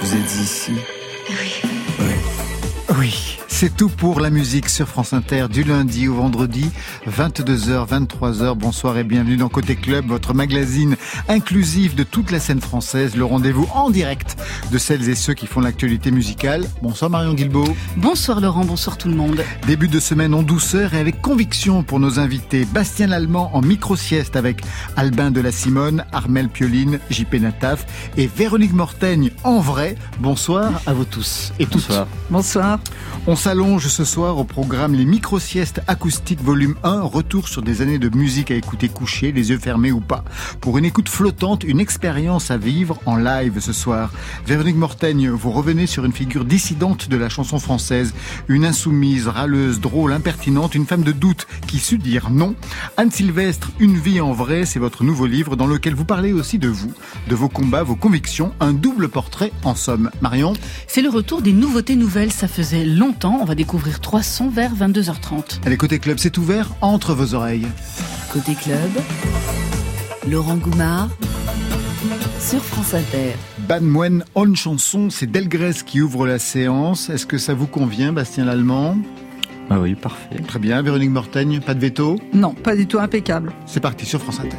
Vous êtes ici. C'est tout pour la musique sur France Inter du lundi au vendredi, 22h, 23h. Bonsoir et bienvenue dans Côté Club, votre magazine inclusif de toute la scène française, le rendez-vous en direct de celles et ceux qui font l'actualité musicale. Bonsoir Marion Guilbeault. Bonsoir Laurent, bonsoir tout le monde. Début de semaine en douceur et avec conviction pour nos invités. Bastien Lallemand en micro-sieste avec Albin de la Simone, Armel Pioline, JP Nataf et Véronique Mortaigne en vrai. Bonsoir à vous tous et toutes. Bonsoir. Bonsoir. On s'allonge ce soir au programme Les micro-siestes acoustiques volume 1, retour sur des années de musique à écouter couché, les yeux fermés ou pas. Pour une écoute flottante, une expérience à vivre en live ce soir. Véronique Mortaigne, vous revenez sur une figure dissidente de la chanson française, une insoumise, râleuse, drôle, impertinente, une femme de doute qui sut dire non. Anne Sylvestre, Une vie en vrai, c'est votre nouveau livre dans lequel vous parlez aussi de vous, de vos combats, vos convictions, un double portrait en somme. Marion? C'est le retour des nouveautés nouvelles, ça faisait longtemps. On va découvrir trois sons vers 22h30. Allez, côté club, c'est ouvert entre vos oreilles. Côté club, Laurent Goumard sur France Inter. Ban Moen on chanson, c'est Delgrès qui ouvre la séance. Est-ce que ça vous convient, Bastien Lallemand? Ah oui, parfait. Très bien. Véronique Mortaigne, pas de veto? Non, pas du tout impeccable. C'est parti sur France Inter.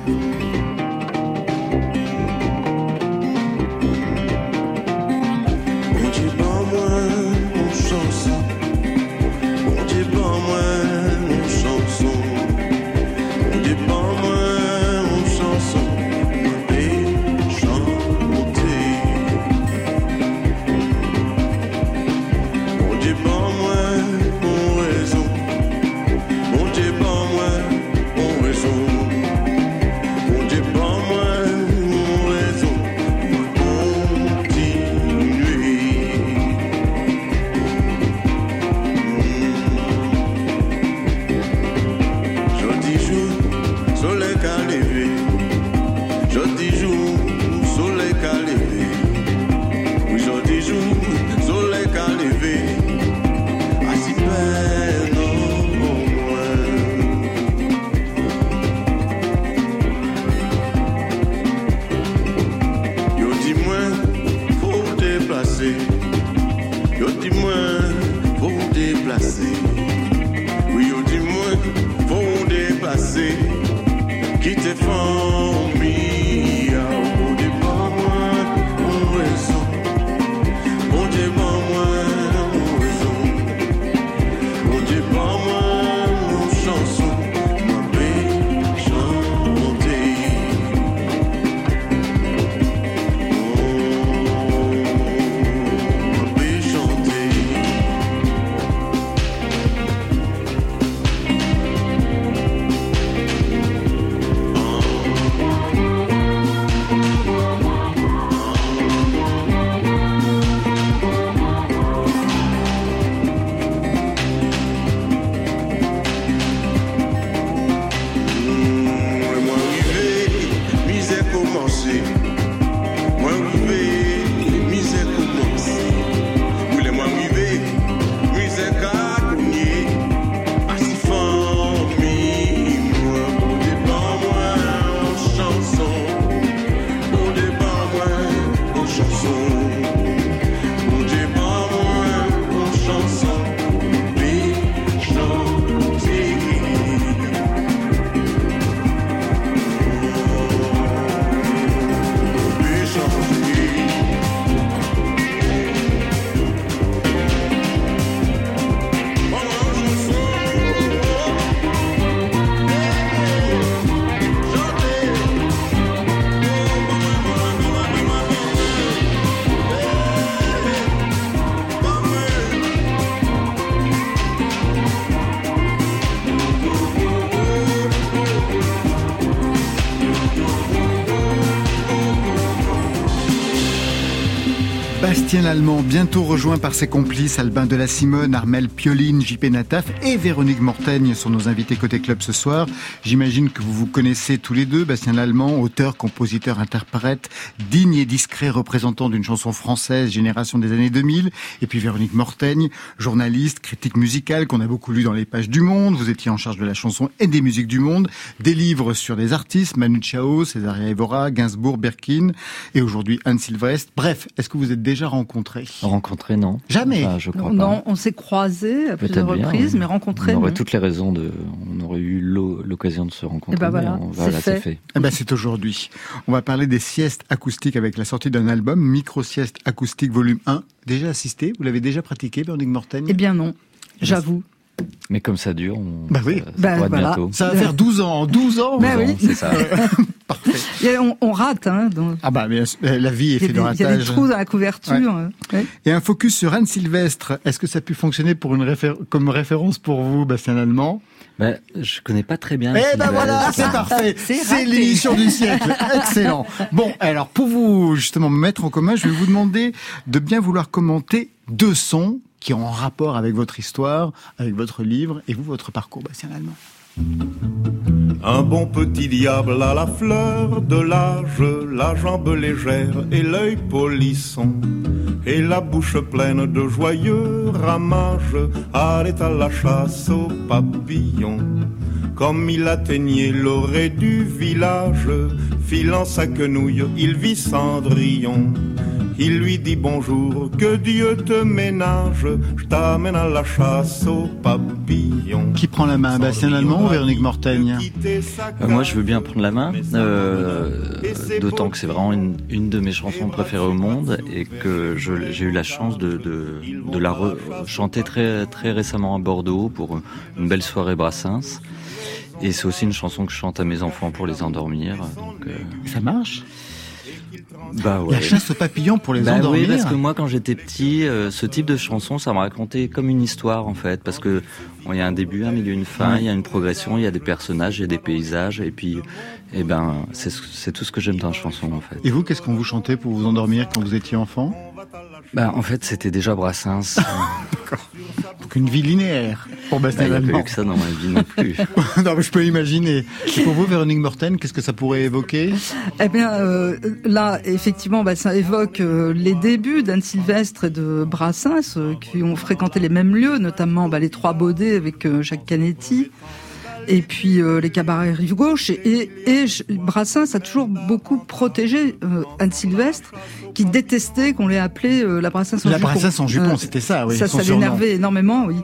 Bastien Lallemand, bientôt rejoint par ses complices Albin de la Simone, Armel Pioline, JP Nataf et Véronique Mortaigne sont nos invités côté club ce soir. J'imagine que vous vous connaissez tous les deux. Bastien Lallemand, auteur, compositeur, interprète, digne et discret représentant d'une chanson française, génération des années 2000. Et puis Véronique Mortaigne, journaliste, critique musicale qu'on a beaucoup lu dans les pages du Monde. Vous étiez en charge de la chanson et des musiques du monde. Des livres sur des artistes, Manu Chao, Césaria Evora, Gainsbourg, Berkin et aujourd'hui Anne Sylvestre. Bref, est-ce que vous êtes déjà rencontrés? Rencontrés, non. Jamais je crois Non, pas. on s'est croisés à plusieurs bien, reprises, oui. mais rencontrés. On aurait non. toutes les raisons de. On aurait eu l'o- l'occasion de se rencontrer. Eh ben mais voilà, c'est voilà, c'est fait. fait. Eh ben, c'est aujourd'hui. On va parler des siestes acoustiques avec la sortie d'un album, Micro Sieste Acoustique Volume 1. Déjà assisté Vous l'avez déjà pratiqué, Véronique Mortaigne Eh bien non, j'avoue. Mais comme ça dure, on, Bah oui. ça, ça Bah voilà. bientôt. Ça va faire 12 ans. 12 ans Bah oui. C'est ça. Parfait. Et on, on rate, hein. dans- Ah bah, mais la vie est faite de il y a des ratage. trous dans la couverture. euh, ouais. Et un focus sur Anne Sylvestre. Est-ce que ça a pu fonctionner pour une réfé- comme référence pour vous, Bastien Allemand Bah, je connais pas très bien. Eh ben voilà, c'est parfait. C'est l'émission du siècle. Excellent. Bon, alors pour vous justement me mettre en commun, je vais vous demander de bien vouloir commenter deux sons qui ont un rapport avec votre histoire, avec votre livre et vous votre parcours, Bastien Allemand. Un bon petit diable à la fleur de l'âge, la jambe légère et l'œil polisson, et la bouche pleine de joyeux ramages, allait à la chasse aux papillons. Comme il atteignait l'orée du village, filant sa quenouille, il vit Cendrillon. Il lui dit bonjour, que Dieu te ménage, je t'amène à la chasse aux papillons. Qui prend la main, Bastien Allemand ou Véronique Mortaigne Euh, moi, je veux bien prendre la main, euh, d'autant que c'est vraiment une, une de mes chansons préférées au monde et que j'ai eu la chance de, de, de la re- chanter très, très récemment à Bordeaux pour une belle soirée Brassens. Et c'est aussi une chanson que je chante à mes enfants pour les endormir. Donc, euh, Ça marche? Bah ouais. La chasse aux papillons pour les Bah endormir. oui, parce que moi, quand j'étais petit, euh, ce type de chanson, ça me racontait comme une histoire, en fait. Parce que bon, il y a un début, un milieu, une fin, il y a une progression, il y a des personnages, il y a des paysages, et puis, eh ben, c'est ce- c'est tout ce que j'aime dans la chanson, en fait. Et vous, qu'est-ce qu'on vous chantait pour vous endormir quand vous étiez enfant? Bah, en fait, c'était déjà Brassens. Donc une vie linéaire pour Bah, Bastien Il n'y a pas eu que ça dans ma vie non plus. non, mais je peux imaginer. Et pour vous, Véronique Mortaigne, qu'est-ce que ça pourrait évoquer? Eh bien, euh, là, effectivement, bah, ça évoque euh, les débuts d'Anne Sylvestre et de Brassens, euh, qui ont fréquenté les mêmes lieux, notamment bah, les Trois Baudets avec euh, Jacques Canetti, et puis euh, les cabarets Rive Gauche. Et, et, et Brassens a toujours beaucoup protégé euh, Anne Sylvestre, qui détestait qu'on l'ait appelée euh, la Brassens en La jupon. princesse en jupon, Euh, c'était ça, oui. ça, ça l'énervait énormément, oui.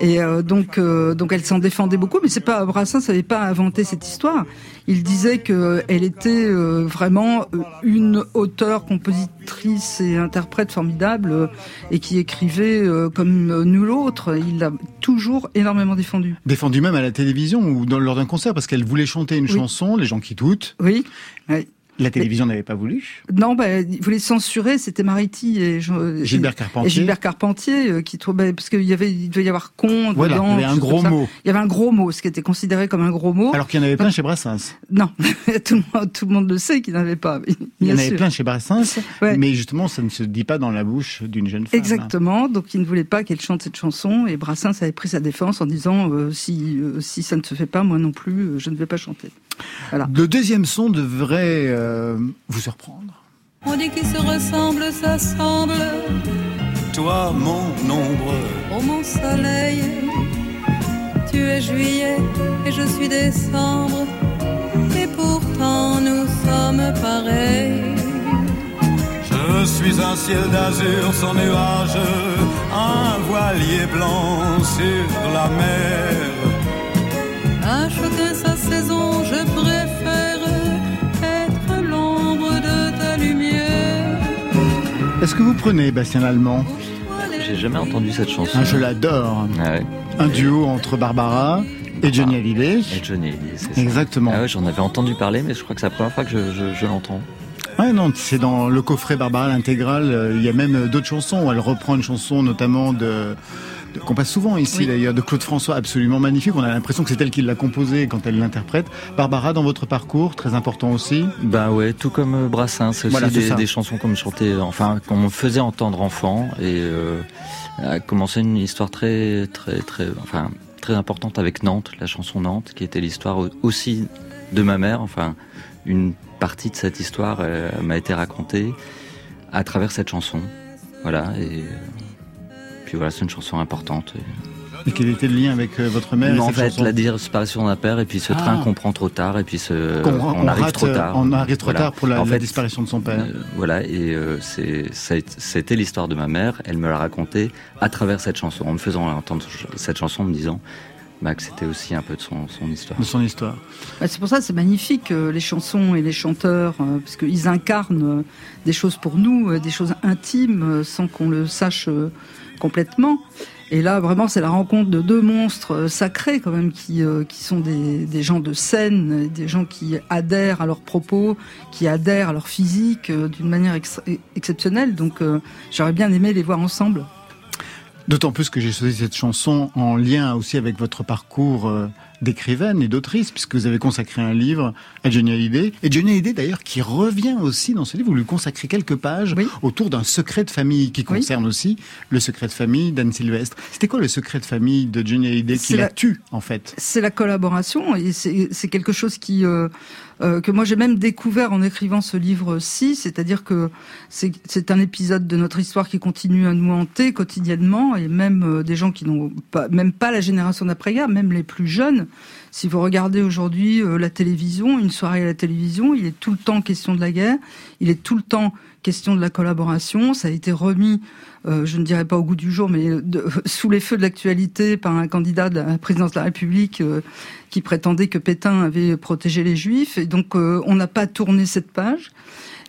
Et euh, donc, euh, donc elle s'en défendait beaucoup, mais c'est pas Brassens n'avait pas inventé cette histoire. Il disait que elle était euh, vraiment euh, une auteure, compositrice et interprète formidable euh, et qui écrivait euh, comme nul autre. Il l'a toujours énormément défendu. Défendu même à la télévision ou dans, lors d'un concert parce qu'elle voulait chanter une Oui. chanson, les gens qui doutent. Oui. oui. La télévision n'avait pas voulu. Non, bah, il voulait censurer. C'était Mariti et, Jean- Gilbert Carpentier. Et Gilbert Carpentier euh, qui trouvait parce qu'il y avait il devait y avoir con Voilà, dedans. il y avait un gros mot. Il y avait un gros mot, ce qui était considéré comme un gros mot. Alors qu'il y en avait plein chez Brassens. Non, tout, le monde, tout le monde le sait qu'il n'avait pas. oui, Il y en avait plein chez Brassens, Ouais. mais justement, ça ne se dit pas dans la bouche d'une jeune femme. Exactement. Donc, il ne voulait pas qu'elle chante cette chanson. Et Brassens avait pris sa défense en disant euh, si euh, si ça ne se fait pas, moi non plus, je ne vais pas chanter. Le deuxième son devrait euh, vous surprendre. On dit qu'ils se ressemblent, s'assemblent. Toi, mon ombre, Oh mon soleil, tu es juillet et je suis décembre. Et pourtant nous sommes pareils. je suis un ciel d'azur sans nuage, un voilier blanc sur la mer. À chacun Est-ce que vous prenez Bastien Allemand J'ai jamais entendu cette chanson. Ah, Je l'adore. Ah ouais. Un duo entre Barbara et Johnny Hallyday. Et Johnny Hallyday, c'est ça. Exactement. Ah ouais, j'en avais entendu parler, mais je crois que c'est la première fois que je, je- je l'entends. Ouais, non, c'est dans le coffret Barbara l'intégrale. euh, Il y a même euh, d'autres chansons. où Elle reprend une chanson notamment de qu'on passe souvent ici d'ailleurs, de Claude François, absolument magnifique. On a l'impression que c'est elle qui l'a composé quand elle l'interprète. Barbara, dans votre parcours, très important aussi. Bah ouais, tout comme euh, Brassens, c'est aussi des, chansons qu'on me chantait, enfin qu'on me faisait entendre enfant et euh, a commencé une histoire très très très, enfin très importante avec Nantes, la chanson Nantes, qui était l'histoire aussi de ma mère. Enfin, une partie de cette histoire m'a été racontée à travers cette chanson. Voilà et puis voilà, c'est une chanson importante. Et quel était le lien avec euh, votre mère En fait, la disparition d'un père et puis ce train ah. qu'on prend trop tard et puis ce, on, arrive trop tard. On arrive trop tard pour la, disparition de son père. Euh, voilà, et euh, c'était l'histoire de ma mère. Elle me l'a raconté à travers cette chanson, en me faisant entendre cette chanson, en me disant bah, que c'était aussi un peu de son, histoire. De son histoire. Bah, c'est pour ça c'est magnifique les chansons et les chanteurs parce qu'ils incarnent des choses pour nous, des choses intimes sans qu'on le sache complètement. Et là, vraiment, c'est la rencontre de deux monstres euh, sacrés, quand même, qui, euh, qui sont des, des, gens de scène, des gens qui adhèrent à leurs propos, qui adhèrent à leur physique euh, d'une manière exceptionnelle. Donc, j'aurais bien aimé les voir ensemble. D'autant plus que j'ai choisi cette chanson en lien aussi avec votre parcours d'écrivaine et d'autrice, puisque vous avez consacré un livre à Johnny Hallyday. Et Johnny Hallyday, d'ailleurs, qui revient aussi dans ce livre, vous lui consacrez quelques pages autour d'un secret de famille qui concerne aussi le secret de famille d'Anne Sylvestre. C'était quoi le secret de famille de Johnny Hallyday qui la... tue, en fait? C'est la collaboration, et c'est quelque chose qui... Euh, euh, que moi j'ai même découvert en écrivant ce livre-ci, c'est-à-dire que c'est un épisode de notre histoire qui continue à nous hanter quotidiennement, et même euh, des gens qui n'ont pas, même pas la génération d'après-guerre, même les plus jeunes. Si vous regardez aujourd'hui euh, la télévision, une soirée à la télévision, il est tout le temps question de la guerre, il est tout le temps question de la collaboration. Ça a été remis, je ne dirais pas au goût du jour, mais sous les feux de l'actualité par un candidat de la présidence de la République qui prétendait que Pétain avait protégé les Juifs. Et donc, euh, on n'a pas tourné cette page.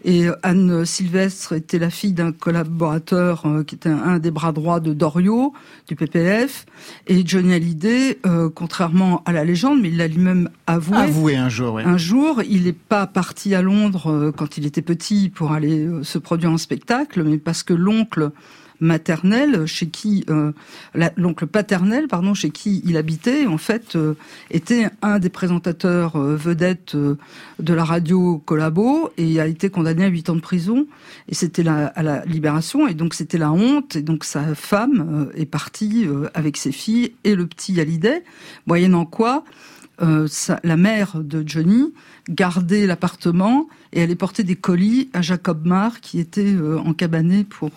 Et Anne Sylvestre était la fille d'un collaborateur euh, qui était un, des bras droits de Doriot, du PPF. Et Johnny Hallyday, euh, contrairement à la légende, mais il l'a lui-même avoué. Avoué un jour, Un jour, il n'est pas parti à Londres euh, quand il était petit pour aller se produire en spectacle, mais parce que l'oncle maternel, chez qui euh, l'oncle paternel, pardon, chez qui il habitait, en fait, euh, était un des présentateurs euh, vedettes de la radio Collabo et a été condamné à 8 ans de prison. Et c'était la, à la libération, et donc c'était la honte. Et donc sa femme est partie avec ses filles et le petit Hallyday, moyennant quoi la mère de Johnny gardait l'appartement et allait porter des colis à Jacob Marr qui était en cabané pour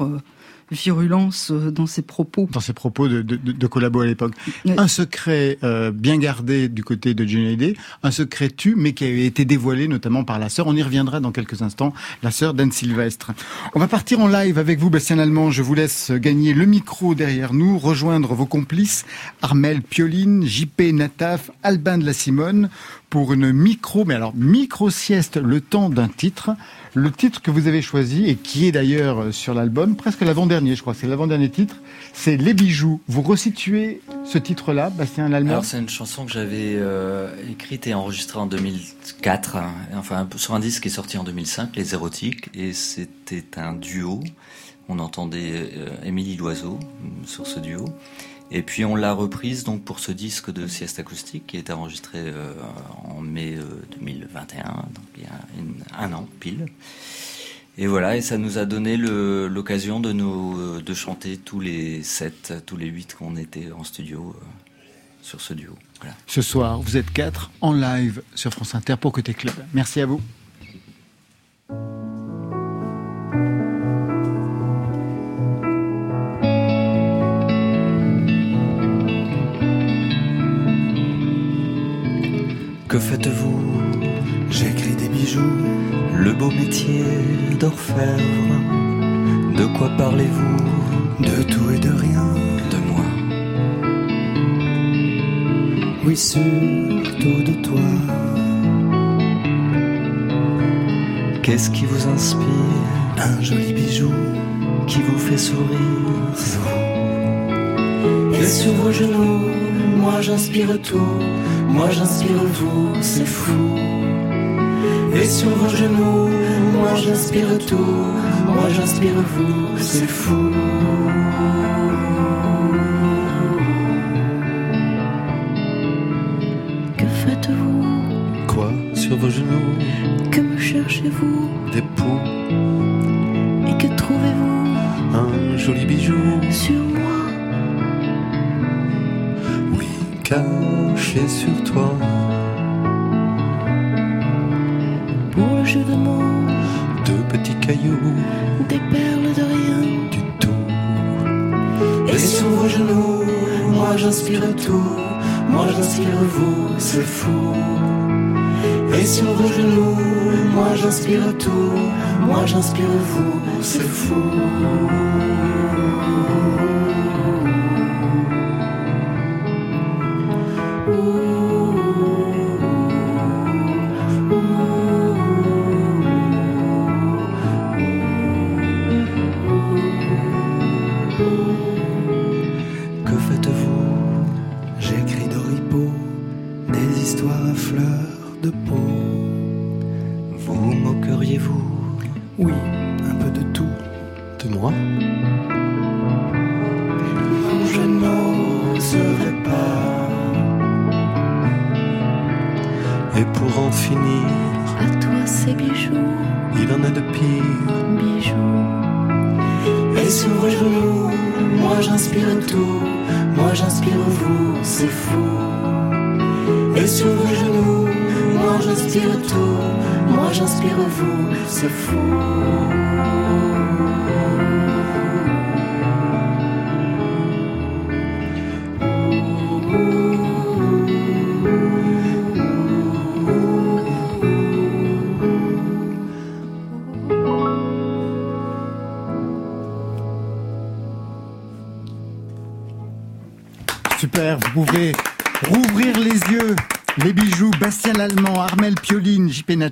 virulence euh, dans ses propos. Dans ses propos de, de, de collabo à l'époque. Un secret euh, bien gardé du côté de Johnny Hallyday, un secret tu, mais qui a été dévoilé notamment par la sœur. On y reviendra dans quelques instants, la sœur d'Anne Sylvestre. On va partir en live avec vous, Bastien Allemand. Je vous laisse gagner le micro derrière nous, rejoindre vos complices, Armel Pioline, JP Nataf, Albin de la Simone, pour une micro, mais alors micro sieste, le temps d'un titre. Le titre que vous avez choisi et qui est d'ailleurs sur l'album, presque l'avant-dernier, je crois, c'est l'avant-dernier titre, c'est Les Bijoux. Vous resituez ce titre-là, Bastien Lallemand Alors c'est une chanson que j'avais euh, écrite et enregistrée en 2004, hein, enfin sur un disque qui est sorti en 2005, Les Érotiques, et c'était un duo. On entendait euh, Émilie Loiseau sur ce duo. Et puis on l'a reprise donc pour ce disque de sieste acoustique qui été enregistré euh, en mai 2021, euh, donc il y a un an pile. Et voilà, et ça nous a donné l'occasion de nous euh, de chanter tous les sept, tous les huit qu'on était en studio sur ce duo. Ce soir, vous êtes quatre en live sur France Inter pour Côté Club. Merci à vous. Faites-vous J'écris des bijoux, le beau métier d'orfèvre. De quoi parlez-vous? De tout et de rien, de moi. Oui, surtout de toi. Qu'est-ce qui vous inspire? Un joli bijou qui vous fait sourire. Et sur vos genoux, moi j'inspire tout moi j'inspire vous, c'est fou. Et sur vos genoux, moi j'inspire tout, moi j'inspire vous, c'est fou. Que faites-vous? Quoi? Sur vos genoux Que me cherchez-vous? Des poux. Et que trouvez-vous? Un joli bijou. Sur moi. Oui, car sur toi. Jeu de mots. Deux petits cailloux. Des perles de rien. Du tout. Et sur vos genoux, moi j'inspire tout. Moi j'inspire vous, c'est fou. Et sur vos genoux, moi j'inspire tout. Moi j'inspire vous, c'est fou.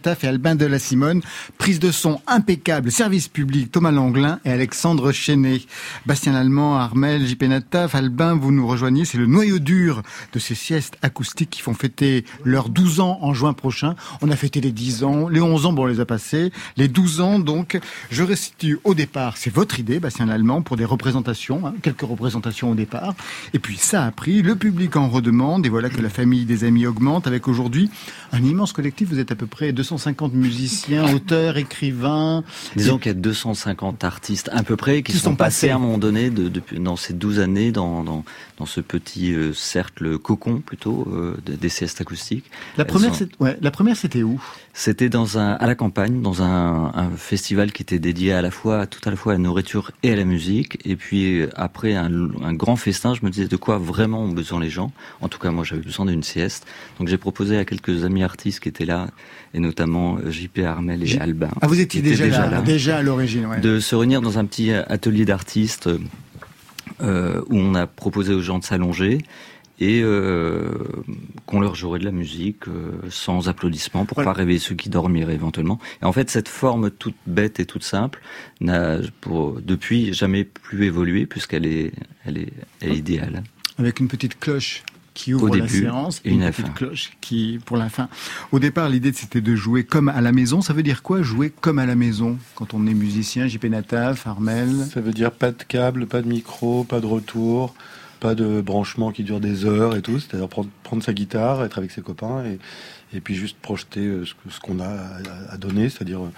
Et Albin de la Simone. Prise de son impeccable, service public, Thomas Langlin et Alexandre Chenet. Bastien Lallemand, Armel, JP Nataf, Albin, vous nous rejoignez. C'est le noyau dur de ces siestes acoustiques qui font fêter leurs 12 ans en juin prochain. On a fêté les 10 ans, les 11 ans, bon, on les a passés. Les 12 ans, donc, je restitue au départ, c'est votre idée, Bastien Lallemand, pour des représentations, hein, quelques représentations au départ. Et puis ça a pris, le public en redemande, et voilà que la famille des amis augmente avec aujourd'hui un immense collectif. Vous êtes à peu près 250 musiciens, auteurs, écrivains. Disons qu'il y a 250 artistes à peu près qui, Qui sont, sont passés à un moment donné de, dans ces 12 années dans, dans, dans ce petit euh, cercle cocon plutôt euh, de- des siestes acoustiques. La Elles première, sont- c'est- ouais, la première, c'était où? C'était dans un à la campagne, dans un, un festival qui était dédié à la fois tout à la fois à la nourriture et à la musique. Et puis euh, après un, un grand festin, je me disais de quoi vraiment ont besoin les gens? En tout cas, moi, j'avais besoin d'une sieste. Donc j'ai proposé à quelques amis artistes qui étaient là, et notamment euh, JP Armel et J- Albin. Ah, vous étiez déjà, là, déjà à l'origine, ouais. de se réunir dans un petit atelier d'artistes euh, où on a proposé aux gens de s'allonger et euh, qu'on leur jouerait de la musique euh, sans applaudissements pour Voilà. pas réveiller ceux qui dormiraient éventuellement. Et en fait, cette forme toute bête et toute simple n'a pour depuis jamais plus évolué puisqu'elle est elle est, elle est idéale. Avec une petite cloche qui ouvre Au la séance et une la petite cloche qui pour la fin. Au départ, l'idée c'était de jouer comme à la maison. Ça veut dire quoi jouer comme à la maison quand on est musicien? JP Nataf, Armel? Ça veut dire pas de câble, pas de micro, pas de retour, pas de branchement qui dure des heures et tout. C'est-à-dire prendre, sa guitare, être avec ses copains et, puis juste projeter euh, ce, qu'on a à, donner. C'est-à-dire euh,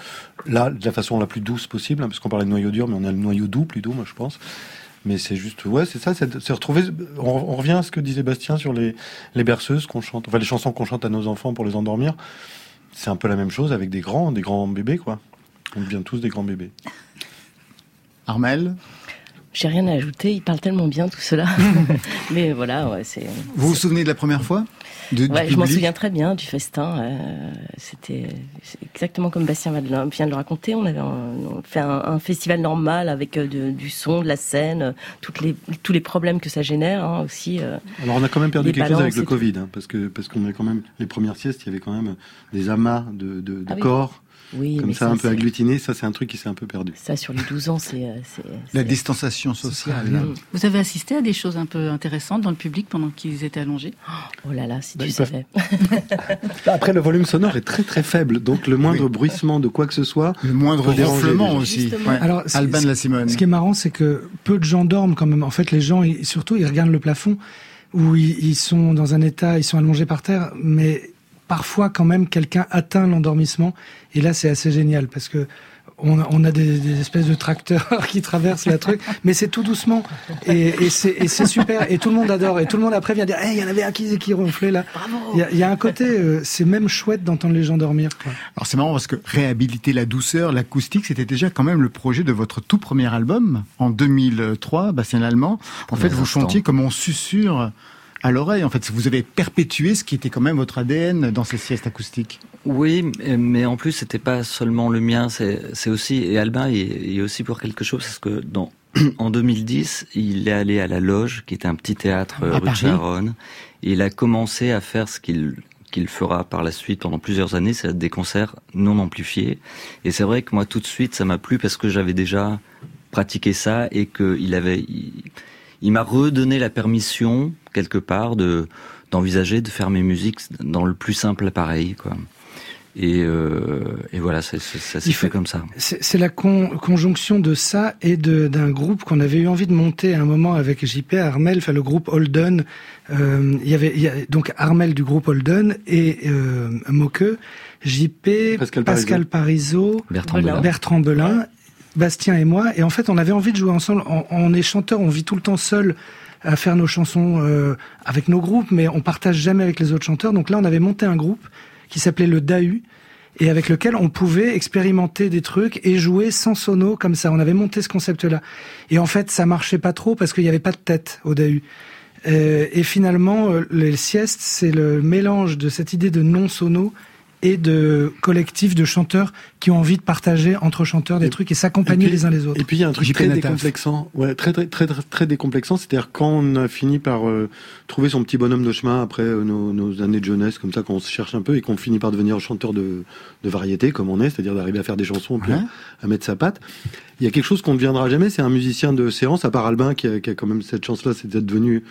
là, de la façon la plus douce possible, hein, parce qu'on parlait de noyau dur, mais on a le noyau doux plutôt, moi je pense. Mais c'est juste, ouais, c'est ça, c'est retrouver. On, on revient à ce que disait Bastien sur les, les berceuses qu'on chante, enfin les chansons qu'on chante à nos enfants pour les endormir. C'est un peu la même chose avec des grands, des grands bébés, quoi. On devient tous des grands bébés. Armel? J'ai rien à ajouter, il parle tellement bien tout cela. Mais voilà, ouais, c'est. Vous vous souvenez de la première fois de, Ouais, je m'en souviens très bien du festin. euh, C'était exactement comme Bastien vient de le raconter. On avait un- on fait un, un festival normal avec euh, de- du son, de la scène, toutes les, tous les problèmes que ça génère hein, aussi. euh. Alors on a quand même perdu quelque chose avec le. Covid, hein, parce que parce qu'on a quand même les premières siestes, il y avait quand même des amas de, de, de Ah corps Oui, comme mais ça, un peu agglutinés. Ça c'est un truc qui s'est un peu perdu. Ça, sur les 12 ans, c'est. euh, c'est- La distanciation sociale. Mm. Vous avez assisté à des choses un peu intéressantes dans le public pendant qu'ils étaient allongés? Oh là là, si Bah, tu savais. Après le volume sonore est très très faible, donc le moindre bruissement de quoi que ce soit. Le moindre ronflement aussi. Ouais. Alors, ce- Alban la Simone. Ce qui est marrant, c'est que peu de gens dorment quand même. En fait, les gens, ils- surtout, ils regardent le plafond. où ils, ils sont dans un état, ils sont allongés par terre, mais parfois quand même quelqu'un atteint l'endormissement et là c'est assez génial parce que on a, on a des, des espèces de tracteurs qui traversent la truc, mais c'est tout doucement et, et c'est super et tout le monde adore et tout le monde après vient dire hey, il y en avait un qui, qui ronflait là. Il y a, il y a un côté euh, c'est même chouette d'entendre les gens dormir. Quoi. Alors c'est marrant parce que réhabiliter la douceur, l'acoustique, c'était déjà quand même le projet de votre tout premier album en 2003, Bastien Lallemand. En fait, vous chantiez comme on susurre à l'oreille. En fait, vous avez perpétué ce qui était quand même votre ADN dans ces siestes acoustiques. Oui, mais- en plus, c'était pas seulement le mien, c'est aussi, et Albin il est, est aussi pour quelque chose, parce que dans, en 2010, il est allé à la Loge, qui était un petit théâtre À rue Paris. Charonne, et il a commencé à faire ce qu'il qu'il fera par la suite pendant plusieurs années, c'est des concerts non amplifiés. Et c'est vrai que moi, tout de suite, ça m'a plu parce que j'avais déjà pratiqué ça et qu'il avait, il, il m'a redonné la permission quelque part de d'envisager de faire mes musiques dans le plus simple appareil, quoi. Et, euh, et voilà, c'est- c'est- ça s'est fait comme ça. C'est c'est la con- conjonction de ça et de- d'un groupe qu'on avait eu envie de monter à un moment avec JP Armel, enfin le groupe Holden. Euh, il y avait il y a, donc Armel du groupe Holden et euh, Moqueux, JP, Pascal Pascal, Parisot. Parisot, Bertrand. Belin. Bertrand Belin, Bastien et moi. Et en fait, on avait envie de jouer ensemble. On, est chanteur, on vit tout le temps seul à faire nos chansons euh, avec nos groupes, mais on partage jamais avec les autres chanteurs. Donc là, on avait monté un groupe qui s'appelait le DAU et avec lequel on pouvait expérimenter des trucs et jouer sans sono comme ça. On avait monté ce concept-là. Et en fait, ça marchait pas trop parce qu'il n'y avait pas de tête au DAU. Euh, et finalement, euh, les siestes, c'est le mélange de cette idée de non sono et de collectif de chanteurs qui ont envie de partager entre chanteurs des Et- trucs et s'accompagner et puis- les uns les autres. Et puis il y a un truc JP très Nataf. décomplexant, ouais, très très très très, très décomplexant, c'est-à-dire quand on a fini par euh, trouver son petit bonhomme de chemin après euh, nos, nos années de jeunesse, comme ça, quand on se cherche un peu et qu'on finit par devenir chanteur de, de variété, comme on est, c'est-à-dire d'arriver à faire des chansons, puis Ouais. à, à mettre sa patte. Il y a quelque chose qu'on ne deviendra jamais, c'est un musicien de séance, à part Albin qui a, qui a quand même cette chance-là, c'est d'être devenu.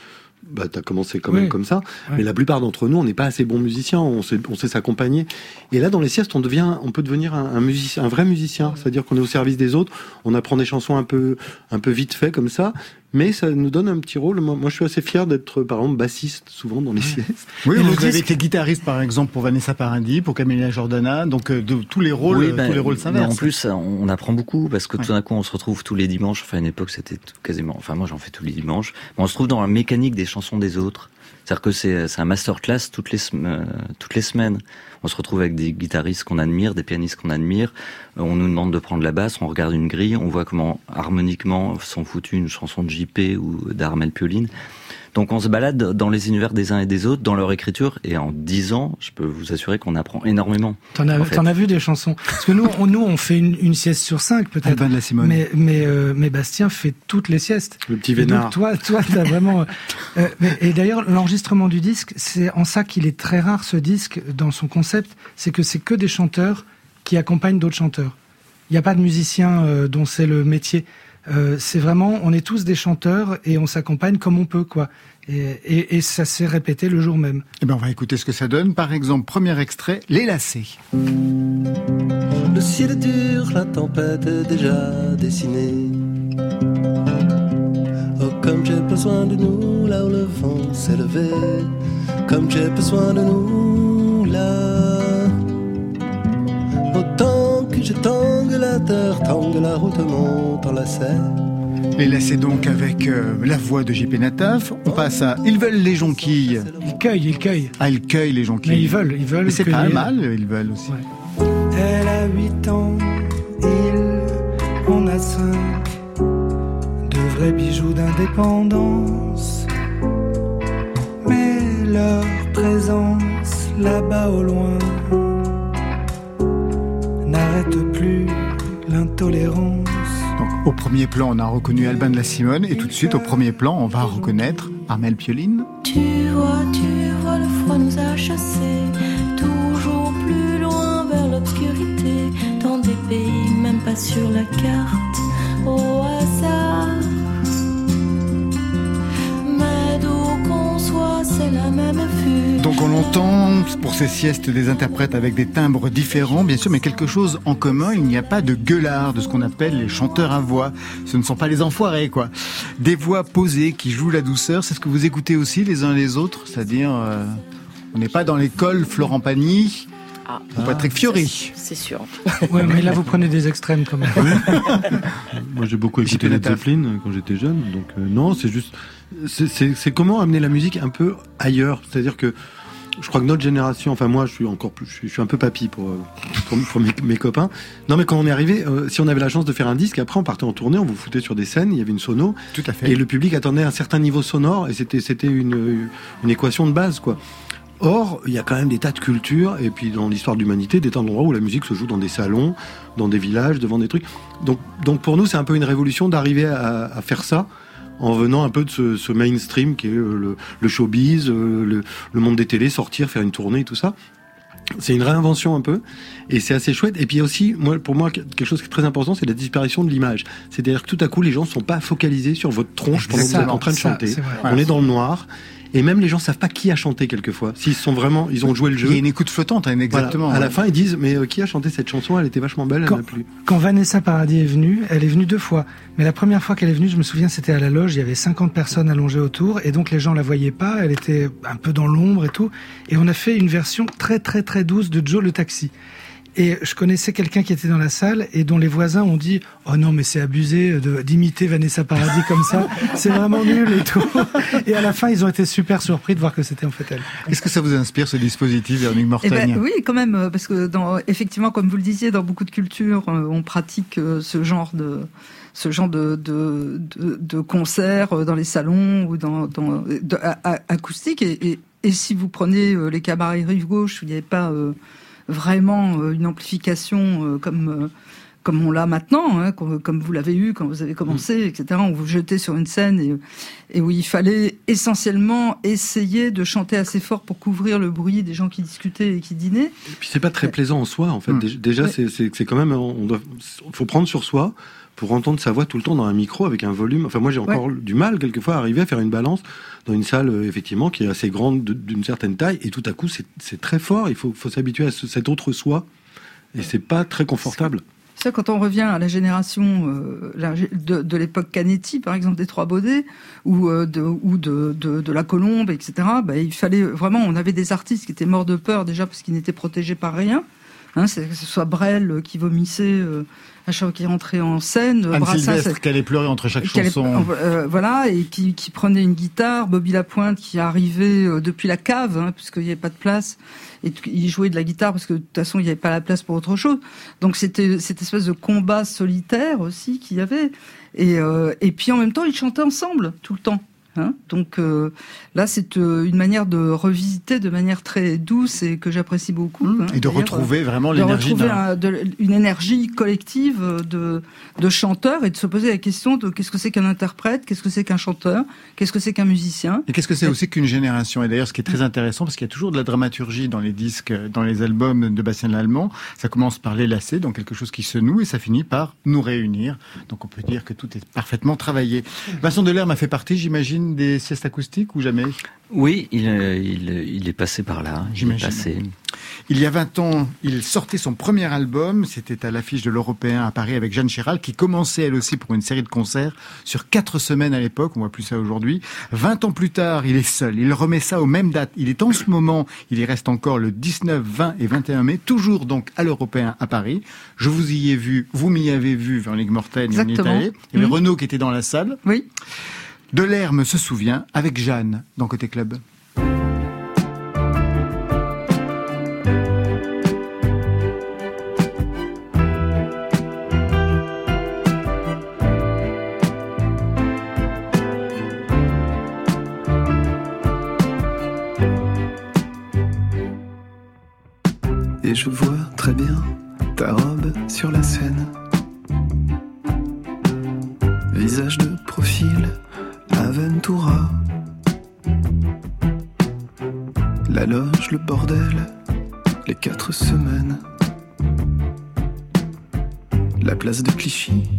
Bah, t'as commencé quand même Oui. comme ça, mais la plupart d'entre nous, on n'est pas assez bons musiciens, on sait, on sait s'accompagner. Et là, dans les siestes, on devient, on peut devenir un, un musicien, un vrai musicien, c'est-à-dire qu'on est au service des autres, on apprend des chansons un peu, un peu vite fait comme ça, mais ça nous donne un petit rôle. Moi, moi, je suis assez fier d'être, par exemple, bassiste souvent dans les siestes. Oui, Et vous le avez été guitariste par exemple pour Vanessa Paradis, pour Camélia Jordana, donc euh, de tous les rôles, Oui, euh, ben, tous les rôles s'inversent. En plus, on apprend beaucoup parce que Ouais. tout d'un coup, on se retrouve tous les dimanches. Enfin, à une époque, c'était quasiment. Enfin, moi, j'en fais tous les dimanches. Mais on se trouve dans la mécanique des chansons des autres. C'est-à-dire que c'est un masterclass toutes les euh, toutes les semaines. On se retrouve avec des guitaristes qu'on admire, des pianistes qu'on admire. Euh, On nous demande de prendre la basse, on regarde une grille, on voit comment harmoniquement sont foutues une chanson de JP ou d'Armel Pioline. Donc on se balade dans les univers des uns et des autres, dans leur écriture, et en dix ans, je peux vous assurer qu'on apprend énormément. T'en as, en fait. as vu des chansons? Parce que nous, on, nous, on fait une, une sieste sur cinq peut-être. Albin de la Simone. Mais mais euh, mais Bastien fait toutes les siestes. Le petit Et vénard. donc toi, toi, t'as vraiment. euh, mais- et d'ailleurs, l'enregistrement du disque, c'est en ça qu'il est très rare ce disque dans son concept, c'est que c'est que des chanteurs qui accompagnent d'autres chanteurs. Il n'y a pas de musicien euh, dont c'est le métier. Euh, c'est vraiment, on est tous des chanteurs et on s'accompagne comme on peut, quoi. Et, et, et ça s'est répété le jour même. Eh ben, on va écouter ce que ça donne. Par exemple, premier extrait, Les Lacets. Le ciel est dur, la tempête est déjà dessinée. Oh, comme j'ai besoin de nous là où le vent s'est levé. Comme j'ai besoin de nous là. Autant je tangue la terre, tangue la route, monte en lacet. Les Lacets donc avec euh, la voix de JP Nataf. On passe à Ils veulent les jonquilles. Ils cueillent, ils cueillent. Ah, ils cueillent les jonquilles. Mais ils veulent, ils veulent. Mais c'est pas mal, ils veulent aussi. Elle a huit ans, il en a cinq. De vrais bijoux d'indépendance. Mais leur présence là-bas au loin n'arrête plus l'intolérance. Donc, au premier plan, on a reconnu Albin de la Simone. Et tout de suite, au premier plan, on va reconnaître Armel Pioline. Tu vois, tu vois, le froid nous a chassés toujours plus loin vers l'obscurité, dans des pays même pas sur la carte, au hasard. Donc on longtemps pour ces siestes des interprètes avec des timbres différents, bien sûr, mais quelque chose en commun, il n'y a pas de gueulard, de ce qu'on appelle les chanteurs à voix. Ce ne sont pas les enfoirés, quoi. Des voix posées qui jouent la douceur, c'est ce que vous écoutez aussi les uns les autres, c'est-à-dire, euh, on n'est pas dans l'école Florent Pagny, Ah, ou Patrick Fiori. c'est sûr. Ouais, mais là, vous prenez des extrêmes quand même. Moi, j'ai beaucoup écouté Nataf. Zeppelin euh, quand j'étais jeune. Donc, euh, non, c'est juste. c'est- comment amener la musique un peu ailleurs. C'est-à-dire que je crois que notre génération, enfin, moi, je suis encore plus. Je suis, un peu papy pour, euh, pour, pour mes, mes copains. Non, mais quand on est arrivé, euh, si on avait la chance de faire un disque, après, on partait en tournée, on vous foutait sur des scènes, il y avait une sono. Tout à fait. Et le public attendait un certain niveau sonore et c'était c'était une, une équation de base quoi. Or, il y a quand même des tas de cultures et puis dans l'histoire de l'humanité, des tas d'endroits où la musique se joue dans des salons, dans des villages, devant des trucs. Donc, donc pour nous, c'est un peu une révolution d'arriver à, à faire ça en venant un peu de ce, ce mainstream qui est euh, le, le showbiz, euh, le, le monde des télés, sortir, faire une tournée, tout ça. C'est une réinvention un peu, et c'est assez chouette. Et puis aussi, moi, pour moi, quelque chose qui est très important, c'est la disparition de l'image. C'est-à-dire que tout à coup, les gens sont pas focalisés sur votre tronche pendant que vous êtes en train de chanter. On est dans le noir, et même les gens savent pas qui a chanté quelquefois. S'ils sont vraiment, ils ont joué le Il jeu. y a une écoute flottante, hein, Voilà. exactement. À la fin, ils disent mais euh, qui a chanté cette chanson? Elle était vachement belle, elle Quand- n'a plus. Quand Vanessa Paradis est venue, elle est venue deux fois. Mais la première fois qu'elle est venue, je me souviens, c'était à la loge, il y avait 50 personnes allongées autour, et donc les gens la voyaient pas, elle était un peu dans l'ombre et tout. Et on a fait une version très très très douce de Joe le taxi. Et je connaissais quelqu'un qui était dans la salle et dont les voisins ont dit Oh non, mais c'est abusé de- d'imiter Vanessa Paradis comme ça, c'est vraiment nul et tout. Et à la fin, ils ont été super surpris de voir que c'était en fait elle. Est-ce que ça vous inspire ce dispositif, Véronique Eh ben, oui, quand même, euh, parce que dans, effectivement, comme vous le disiez, dans beaucoup de cultures, euh, on pratique euh, ce genre de ce genre de, de, de, de concerts dans les salons ou dans, dans de, a- a- acoustique. Et, et, et si vous prenez les cabarets rive gauche, où il n'y avait pas euh, vraiment euh, une amplification euh, comme euh, comme on l'a maintenant, hein, comme, vous l'avez eu quand vous avez commencé, etc. On vous jetait sur une scène et, et où il fallait essentiellement essayer de chanter assez fort pour couvrir le bruit des gens qui discutaient et qui dînaient. Et puis c'est pas très plaisant en soi en fait. Dé- Déjà, Ouais. c'est quand même, on doit, faut prendre sur soi pour entendre sa voix tout le temps dans un micro avec un volume. Enfin, moi, j'ai encore du mal quelquefois à arriver à faire une balance dans une salle euh, effectivement qui est assez grande de- d'une certaine taille et tout à coup, c'est c'est très fort. Il faut, faut s'habituer à ce- cet autre soi et c'est pas très confortable. Ça, quand on revient à la génération euh, la- de, de l'époque Canetti, par exemple, des Trois Baudets, ou, euh, de, ou de, de, de la Colombe, etc., bah, il fallait vraiment, on avait des artistes qui étaient morts de peur déjà parce qu'ils n'étaient protégés par rien. Hein, que ce soit Brel euh, qui vomissait euh, à chaque fois qu'il rentrait en scène, euh, Anne Brassens, Sylvestre qui allait pleurer entre chaque chanson. euh, voilà, et qui, qui prenait une guitare, Bobby Lapointe qui arrivait euh, depuis la cave, hein, puisqu'il n'y avait pas de place, et il jouait de la guitare parce que de toute façon il n'y avait pas la place pour autre chose. Donc c'était cette espèce de combat solitaire aussi qu'il y avait, et, euh, et puis en même temps ils chantaient ensemble tout le temps. Hein Donc euh, là, c'est euh, une manière de revisiter de manière très douce et que j'apprécie beaucoup. hein. Et de retrouver vraiment de l'énergie retrouver d'un- un- de- une énergie collective euh, de, de chanteurs et de se poser la question de qu'est-ce que c'est qu'un interprète, qu'est-ce que c'est qu'un chanteur, qu'est-ce que c'est qu'un musicien. Et qu'est-ce que c'est aussi qu'une génération? Et d'ailleurs, ce qui est très intéressant, parce qu'il y a toujours de la dramaturgie dans les disques, dans les albums de Bastien Lallemand, ça commence par les lacets, donc quelque chose qui se noue, et ça finit par nous réunir. Donc on peut dire que tout est parfaitement travaillé. Vincent Delerme a fait partie, j'imagine, des siestes acoustiques ou jamais? Oui, il, euh, il, il est passé par là. J'imagine. passé. Il y a 20 ans, il sortait son premier album. C'était à l'affiche de l'Européen à Paris avec Jeanne Chéral, qui commençait elle aussi pour une série de concerts sur quatre semaines à l'époque. On voit plus ça aujourd'hui. 20 ans plus tard, il est seul. Il remet ça aux mêmes dates. Il est en ce moment, il y reste encore le 19, 20 et 21 mai, toujours donc à l'Européen à Paris. Je vous y ai vu, vous m'y avez vu, Véronique on y est Exactement. allé. Il y avait. Renaud qui était dans la salle. Oui. Delerme se souvient avec Jeanne dans Côté Club. Et je vois très bien ta robe sur la scène. Le bordel, les quatre semaines. La place de Clichy,